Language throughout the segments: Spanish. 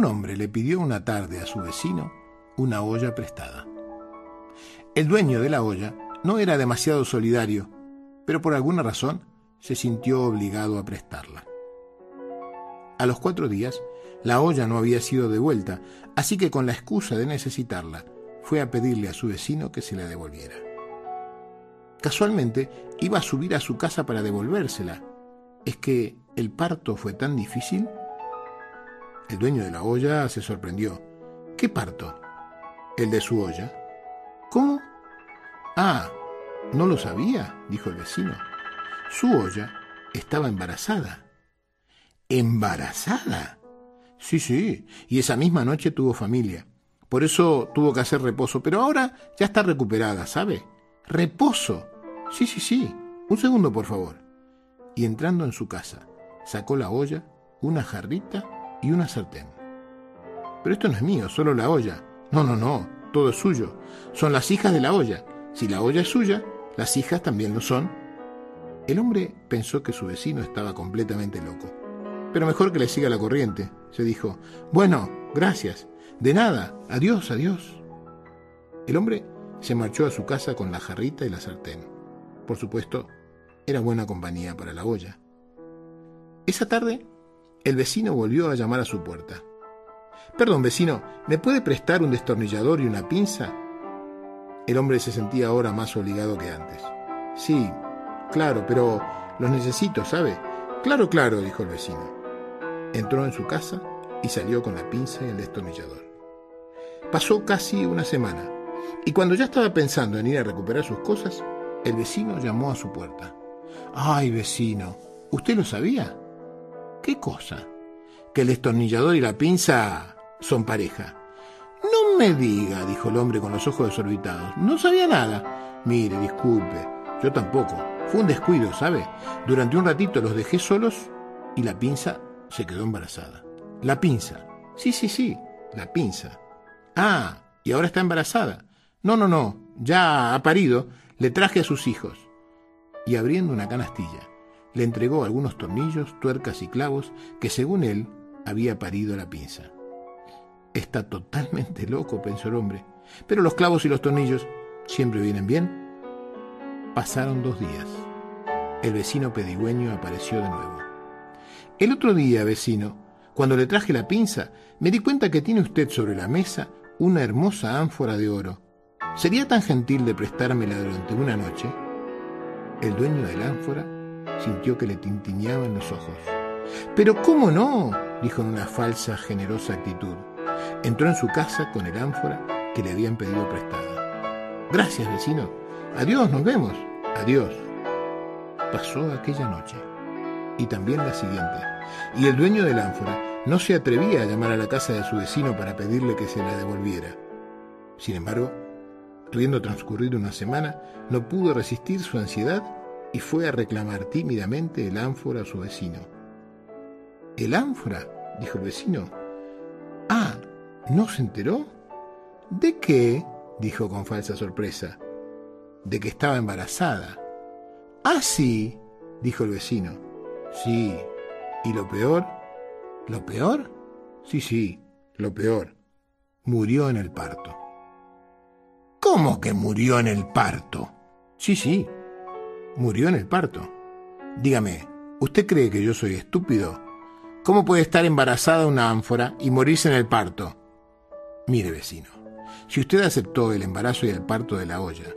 un hombre le pidió una tarde a su vecino una olla prestada. El dueño de la olla no era demasiado solidario, pero por alguna razón se sintió obligado a prestarla. A los cuatro días, la olla no había sido devuelta, así que con la excusa de necesitarla, fue a pedirle a su vecino que se la devolviera. Casualmente, iba a subir a su casa para devolvérsela. ¿Es que el parto fue tan difícil? El dueño de la olla se sorprendió. ¿Qué parto? El de su olla. ¿Cómo? Ah, no lo sabía, dijo el vecino. Su olla estaba embarazada. ¿Embarazada? Sí, sí, y esa misma noche tuvo familia. Por eso tuvo que hacer reposo, pero ahora ya está recuperada, ¿sabe? ¿Reposo? Sí, sí, sí. Un segundo, por favor. Y entrando en su casa, sacó la olla, una jarrita y una sartén. Pero esto no es mío, solo la olla. No, no, no, todo es suyo. Son las hijas de la olla. Si la olla es suya, las hijas también lo son. El hombre pensó que su vecino estaba completamente loco. Pero mejor que le siga la corriente, se dijo. Bueno, gracias. De nada. Adiós, adiós. El hombre se marchó a su casa con la jarrita y la sartén. Por supuesto, era buena compañía para la olla. Esa tarde, el vecino volvió a llamar a su puerta. Perdón, vecino, ¿me puede prestar un destornillador y una pinza? El hombre se sentía ahora más obligado que antes. Sí, claro, pero los necesito, ¿sabe? Claro, claro, dijo el vecino. Entró en su casa y salió con la pinza y el destornillador. Pasó casi una semana, y cuando ya estaba pensando en ir a recuperar sus cosas, el vecino llamó a su puerta. Ay, vecino, ¿usted lo sabía? ¿Qué cosa? Que el destornillador y la pinza son pareja. No me diga, dijo el hombre con los ojos desorbitados. No sabía nada. Mire, disculpe, yo tampoco. Fue un descuido, ¿sabe? Durante un ratito los dejé solos y la pinza se quedó embarazada. La pinza. Sí, sí, sí, la pinza. Ah, y ahora está embarazada. No, no, no, ya ha parido. Le traje a sus hijos. Y abriendo una canastilla, le entregó algunos tornillos, tuercas y clavos que, según él, había parido la pinza. Está totalmente loco, pensó el hombre. Pero los clavos y los tornillos siempre vienen bien. Pasaron dos días. El vecino pedigüeño apareció de nuevo. El otro día, vecino, cuando le traje la pinza, me di cuenta que tiene usted sobre la mesa una hermosa ánfora de oro. ¿Sería tan gentil de prestármela durante una noche? El dueño del ánfora sintió que le tintineaban los ojos. Pero ¿cómo no? dijo en una falsa, generosa actitud. Entró en su casa con el ánfora que le habían pedido prestada. Gracias, vecino. Adiós, nos vemos. Adiós. Pasó aquella noche y también la siguiente, y el dueño del ánfora no se atrevía a llamar a la casa de su vecino para pedirle que se la devolviera. Sin embargo, habiendo transcurrido una semana, no pudo resistir su ansiedad y fue a reclamar tímidamente el ánfora a su vecino. ¿El ánfora? dijo el vecino. Ah, ¿no se enteró? ¿De qué? dijo con falsa sorpresa. De que estaba embarazada. Ah, sí, dijo el vecino. Sí. ¿Y lo peor? ¿Lo peor? Sí, sí, lo peor. Murió en el parto. ¿Cómo que murió en el parto? Sí, sí, murió en el parto. Dígame, ¿usted cree que yo soy estúpido? ¿Cómo puede estar embarazada una ánfora y morirse en el parto? Mire, vecino, si usted aceptó el embarazo y el parto de la olla,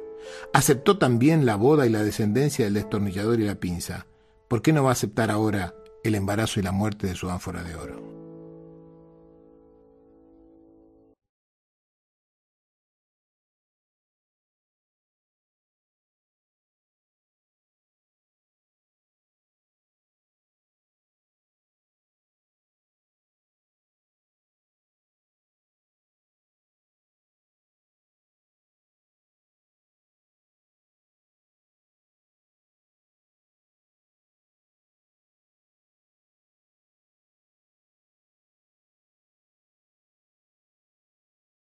aceptó también la boda y la descendencia del destornillador y la pinza, ¿por qué no va a aceptar ahora el embarazo y la muerte de su ánfora de oro?